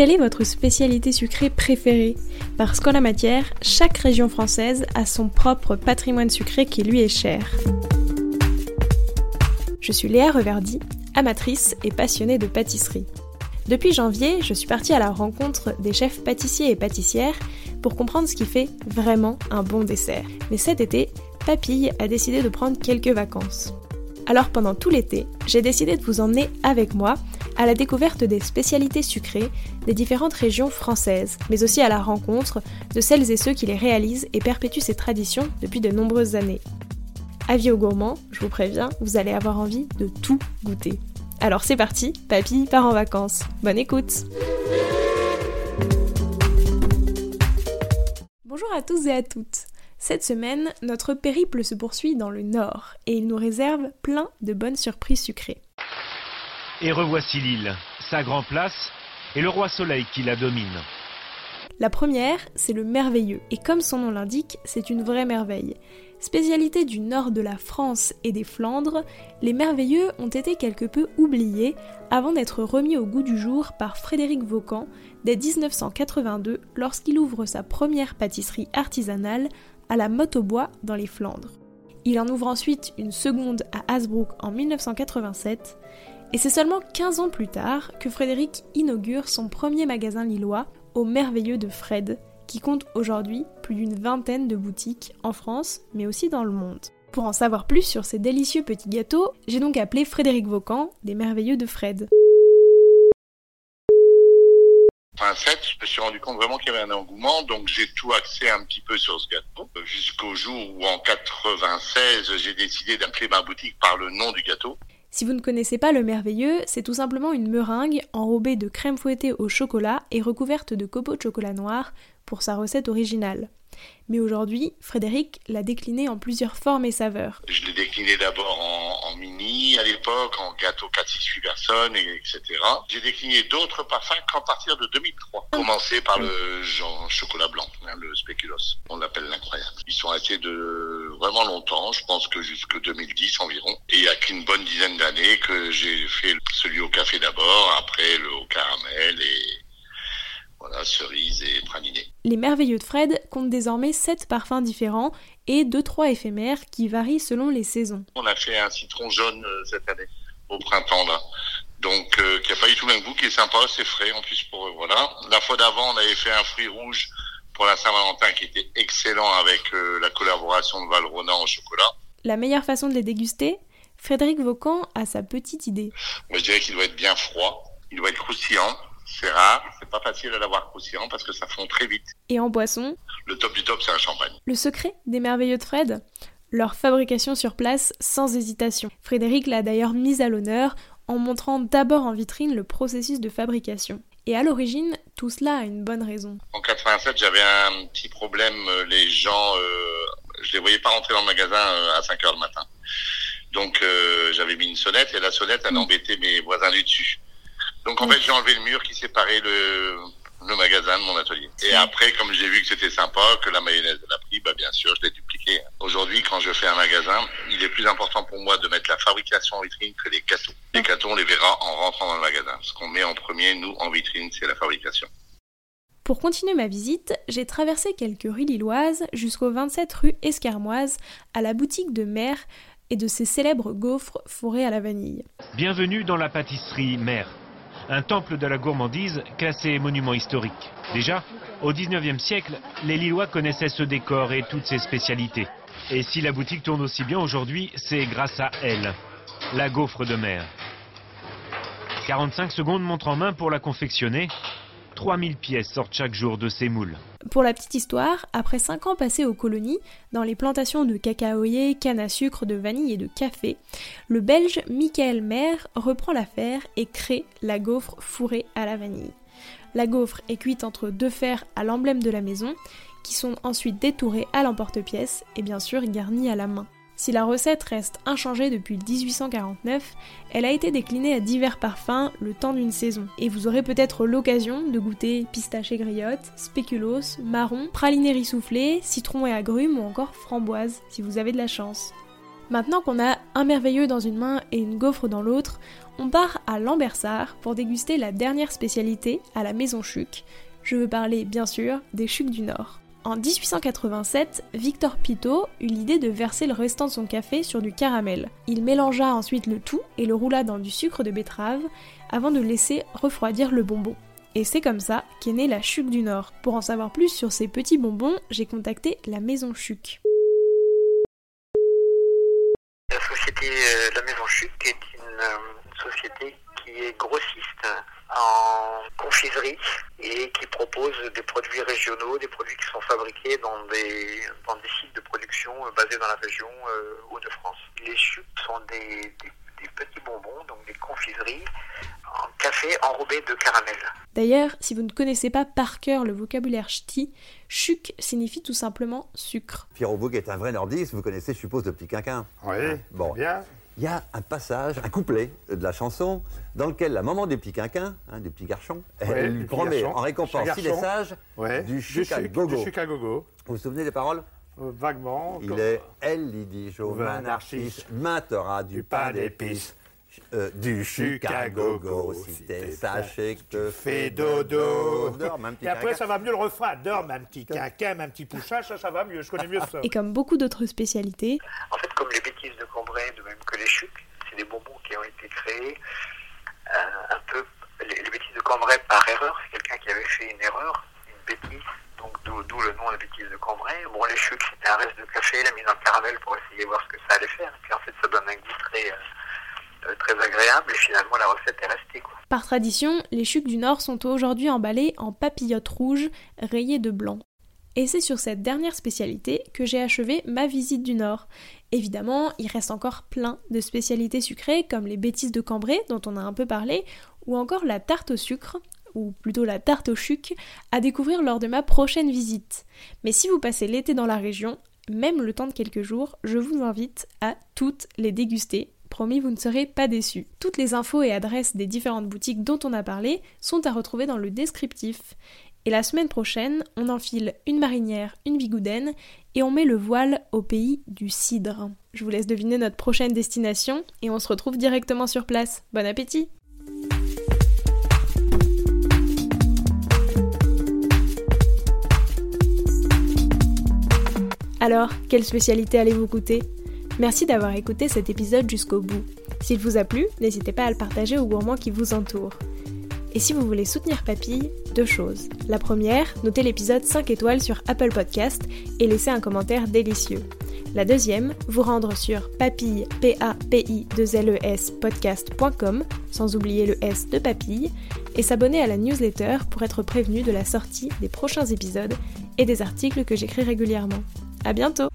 Quelle est votre spécialité sucrée préférée? Parce qu'en la matière, chaque région française a son propre patrimoine sucré qui lui est cher. Je suis Léa Reverdy, amatrice et passionnée de pâtisserie. Depuis janvier, je suis partie à la rencontre des chefs pâtissiers et pâtissières pour comprendre ce qui fait vraiment un bon dessert. Mais cet été, Papille a décidé de prendre quelques vacances. Alors pendant tout l'été, j'ai décidé de vous emmener avec moi à la découverte des spécialités sucrées des différentes régions françaises, mais aussi à la rencontre de celles et ceux qui les réalisent et perpétuent ces traditions depuis de nombreuses années. Avis aux gourmands, je vous préviens, vous allez avoir envie de tout goûter. Alors c'est parti, papy part en vacances. Bonne écoute Bonjour à tous et à toutes cette semaine, notre périple se poursuit dans le nord et il nous réserve plein de bonnes surprises sucrées. Et revoici l'île, sa grande place et le roi soleil qui la domine. La première, c'est le merveilleux, et comme son nom l'indique, c'est une vraie merveille. Spécialité du nord de la France et des Flandres, les merveilleux ont été quelque peu oubliés avant d'être remis au goût du jour par Frédéric Vaucan dès 1982 lorsqu'il ouvre sa première pâtisserie artisanale à la motte au bois dans les Flandres. Il en ouvre ensuite une seconde à Hasbrook en 1987, et c'est seulement 15 ans plus tard que Frédéric inaugure son premier magasin lillois au merveilleux de Fred, qui compte aujourd'hui plus d'une vingtaine de boutiques en France, mais aussi dans le monde. Pour en savoir plus sur ces délicieux petits gâteaux, j'ai donc appelé Frédéric Vaucan des merveilleux de Fred. 87, je me suis rendu compte vraiment qu'il y avait un engouement, donc j'ai tout axé un petit peu sur ce gâteau, jusqu'au jour où en 96, j'ai décidé d'appeler ma boutique par le nom du gâteau. Si vous ne connaissez pas le merveilleux, c'est tout simplement une meringue enrobée de crème fouettée au chocolat et recouverte de copeaux de chocolat noir pour sa recette originale. Mais aujourd'hui, Frédéric l'a décliné en plusieurs formes et saveurs. Je l'ai décliné d'abord en, mini à l'époque, en gâteau 4-6-8 personnes, etc. J'ai décliné d'autres parfums qu'à partir de 2003. Commencé par le genre chocolat blanc, hein, le spéculoos. On l'appelle l'incroyable. Ils sont restés de vraiment longtemps, je pense que jusque 2010 environ. Et il y a qu'une bonne dizaine d'années que j'ai fait celui au café d'abord, après le au caramel et voilà, cerise et praliné. Les merveilleux de Fred comptent désormais 7 parfums différents et 2-3 éphémères qui varient selon les saisons. On a fait un citron jaune euh, cette année, au printemps là. Donc euh, qui n'a pas eu tout le même goût, qui est sympa, c'est frais en plus pour eux. Voilà. La fois d'avant, on avait fait un fruit rouge pour la Saint-Valentin qui était excellent avec euh, la collaboration de Valrhona en chocolat. La meilleure façon de les déguster Frédéric Vaucan a sa petite idée. Moi, je dirais qu'il doit être bien froid, il doit être croustillant, c'est rare, c'est pas facile à l'avoir croustillant parce que ça fond très vite. Et en boisson? Le top du top, c'est un champagne. Le secret des merveilleux de Fred? Leur fabrication sur place sans hésitation. Frédéric l'a d'ailleurs mise à l'honneur en montrant d'abord en vitrine le processus de fabrication. Et à l'origine, tout cela a une bonne raison. En 87, j'avais un petit problème. Euh, les gens, euh, je les voyais pas rentrer dans le magasin euh, à 5 heures le matin. Donc euh, j'avais mis une sonnette et la sonnette, elle embêtait mes voisins du dessus. Donc en fait, j'ai enlevé le mur qui séparait le, le magasin de mon atelier. Et après, comme j'ai vu que c'était sympa, que la mayonnaise l'a pris, bah bien sûr, je l'ai dupliqué. Aujourd'hui, quand je fais un magasin, il est plus important pour moi de mettre la fabrication en vitrine que les gâteaux. Les gâteaux, on les verra en rentrant dans le magasin. Ce qu'on met en premier, nous, en vitrine, c'est la fabrication. Pour continuer ma visite, j'ai traversé quelques rues lilloises jusqu'au 27 rue Escarmoise, à la boutique de Mère et de ses célèbres gaufres fourrés à la vanille. Bienvenue dans la pâtisserie Mère un temple de la gourmandise classé monument historique. Déjà, au 19e siècle, les Lillois connaissaient ce décor et toutes ses spécialités. Et si la boutique tourne aussi bien aujourd'hui, c'est grâce à elle, la gaufre de mer. 45 secondes montre en main pour la confectionner. 3000 pièces sortent chaque jour de ces moules. Pour la petite histoire, après 5 ans passés aux colonies, dans les plantations de cacaoyers, canne à sucre, de vanille et de café, le belge Michael Maire reprend l'affaire et crée la gaufre fourrée à la vanille. La gaufre est cuite entre deux fers à l'emblème de la maison, qui sont ensuite détourés à l'emporte-pièce et bien sûr garnis à la main. Si la recette reste inchangée depuis 1849, elle a été déclinée à divers parfums le temps d'une saison. Et vous aurez peut-être l'occasion de goûter pistache et griotte, spéculoos, marron, praliné soufflé, citron et agrumes ou encore framboise si vous avez de la chance. Maintenant qu'on a un merveilleux dans une main et une gaufre dans l'autre, on part à Lambersart pour déguster la dernière spécialité à la Maison Chuc. Je veux parler bien sûr des Chucs du Nord. En 1887, Victor Pitot eut l'idée de verser le restant de son café sur du caramel. Il mélangea ensuite le tout et le roula dans du sucre de betterave avant de laisser refroidir le bonbon. Et c'est comme ça qu'est née la Chuc du Nord. Pour en savoir plus sur ces petits bonbons, j'ai contacté la Maison Chuc. La société euh, La Maison Chuc est une euh, société qui est grossiste en confiserie et qui propose des produits régionaux, des produits qui sont fabriqués dans des, dans des sites de production euh, basés dans la région euh, Hauts-de-France. Les chucs sont des, des, des petits bonbons, donc des confiseries en café enrobé de caramel. D'ailleurs, si vous ne connaissez pas par cœur le vocabulaire ch'ti, chuc signifie tout simplement sucre. Pierre Aubourg est un vrai nordiste, vous connaissez, je suppose, le petit quinquin. Oui, Bon. bien. Il y a un passage, un couplet de la chanson, dans lequel la maman du petit quinquin, hein, du petit garçon, elle lui promet garçon, en récompense, petit s'il est sage, Ouais. du gogo. Du. Vous vous souvenez des paroles? Euh, vaguement. Il comme- est, elle, Vin anarchiste, maintera du Du pain d'épices, euh, du chuc à gogo, si t'es sage et que te Fais dodo. Petit Et après, ça va mieux le refrain. Dors, un petit quinquin, un petit pouchage, ça, ça va mieux. Je connais mieux ça. Et comme beaucoup d'autres spécialités, En fait, comme les bêtises de Cambrai, de c'est des bonbons qui ont été créés euh, un peu. Les, bêtises de Cambrai par erreur, c'est quelqu'un qui avait fait une erreur, une bêtise, donc d'où le nom de bêtise de Cambrai. Bon, les chucs, c'était un reste de café, il a mis dans le caramel pour essayer de voir ce que ça allait faire. Et puis en fait, ça donne un goût très, euh, euh, très agréable, et finalement, la recette est restée. Par tradition, les chucs du Nord sont aujourd'hui emballés en papillotes rouges rayées de blanc. Et c'est sur cette dernière spécialité que j'ai achevé ma visite du Nord. Évidemment, il reste encore plein de spécialités sucrées comme les bêtises de Cambrai dont on a un peu parlé, ou encore la tarte au sucre, ou plutôt la tarte au chuc, à découvrir lors de ma prochaine visite. Mais si vous passez l'été dans la région, même le temps de quelques jours, je vous invite à toutes les déguster. Promis, vous ne serez pas déçus. Toutes les infos et adresses des différentes boutiques dont on a parlé sont à retrouver dans le descriptif. Et la semaine prochaine, on enfile une marinière, une bigoudaine et on met le voile au pays du cidre. Je vous laisse deviner notre prochaine destination et on se retrouve directement sur place. Bon appétit Alors, quelle spécialité allez-vous goûter? Merci d'avoir écouté cet épisode jusqu'au bout. S'il vous a plu, n'hésitez pas à le partager aux gourmands qui vous entourent. Et si vous voulez soutenir Papille, deux choses. La première, notez l'épisode 5 étoiles sur Apple Podcast et laissez un commentaire délicieux. La deuxième, vous rendre sur papille, p a p i 2 l e s podcast.com, sans oublier le S de papille, et s'abonner à la newsletter pour être prévenu de la sortie des prochains épisodes et des articles que j'écris régulièrement. À bientôt!